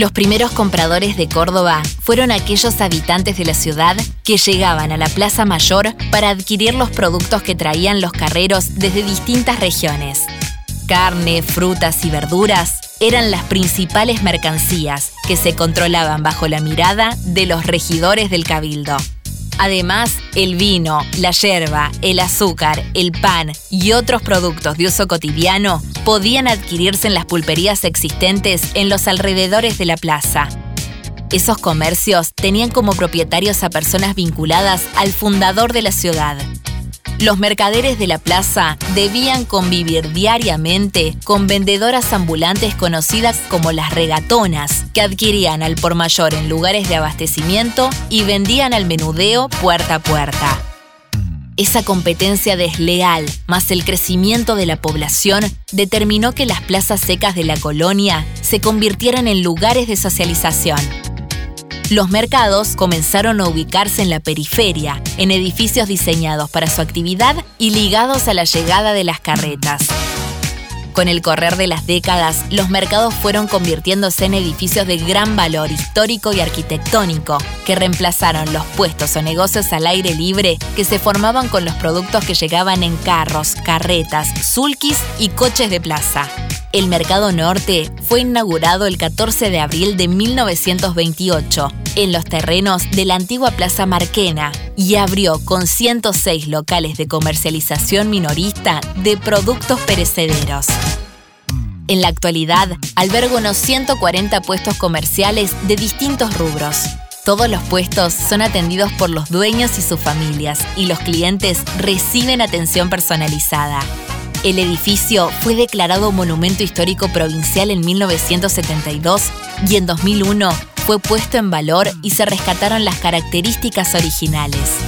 Los primeros compradores de Córdoba fueron aquellos habitantes de la ciudad que llegaban a la Plaza Mayor para adquirir los productos que traían los carreros desde distintas regiones. Carne, frutas y verduras eran las principales mercancías que se controlaban bajo la mirada de los regidores del cabildo. Además, el vino, la yerba, el azúcar, el pan y otros productos de uso cotidiano podían adquirirse en las pulperías existentes en los alrededores de la plaza. Esos comercios tenían como propietarios a personas vinculadas al fundador de la ciudad, los mercaderes de la plaza debían convivir diariamente con vendedoras ambulantes conocidas como las regatonas, que adquirían al por mayor en lugares de abastecimiento y vendían al menudeo puerta a puerta. Esa competencia desleal, más el crecimiento de la población, determinó que las plazas secas de la colonia se convirtieran en lugares de socialización los mercados comenzaron a ubicarse en la periferia, en edificios diseñados para su actividad y ligados a la llegada de las carretas. Con el correr de las décadas, los mercados fueron convirtiéndose en edificios de gran valor histórico y arquitectónico, que reemplazaron los puestos o negocios al aire libre que se formaban con los productos que llegaban en carros, carretas, sulkis y coches de plaza. El Mercado Norte fue inaugurado el 14 de abril de 1928 en los terrenos de la antigua Plaza Marquena y abrió con 106 locales de comercialización minorista de productos perecederos. En la actualidad, alberga unos 140 puestos comerciales de distintos rubros. Todos los puestos son atendidos por los dueños y sus familias y los clientes reciben atención personalizada. El edificio fue declarado Monumento Histórico Provincial en 1972 y en 2001 fue puesto en valor y se rescataron las características originales.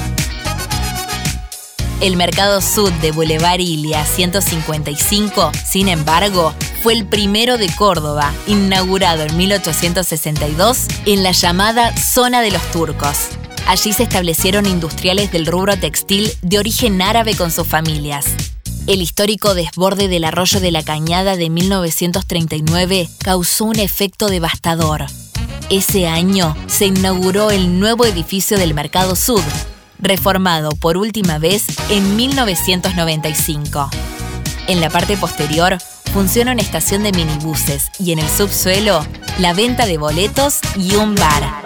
El Mercado Sud de Boulevard Ilia 155, sin embargo, fue el primero de Córdoba, inaugurado en 1862 en la llamada Zona de los Turcos. Allí se establecieron industriales del rubro textil de origen árabe con sus familias. El histórico desborde del arroyo de la Cañada de 1939 causó un efecto devastador. Ese año se inauguró el nuevo edificio del Mercado Sud, reformado por última vez en 1995. En la parte posterior funciona una estación de minibuses y en el subsuelo la venta de boletos y un bar.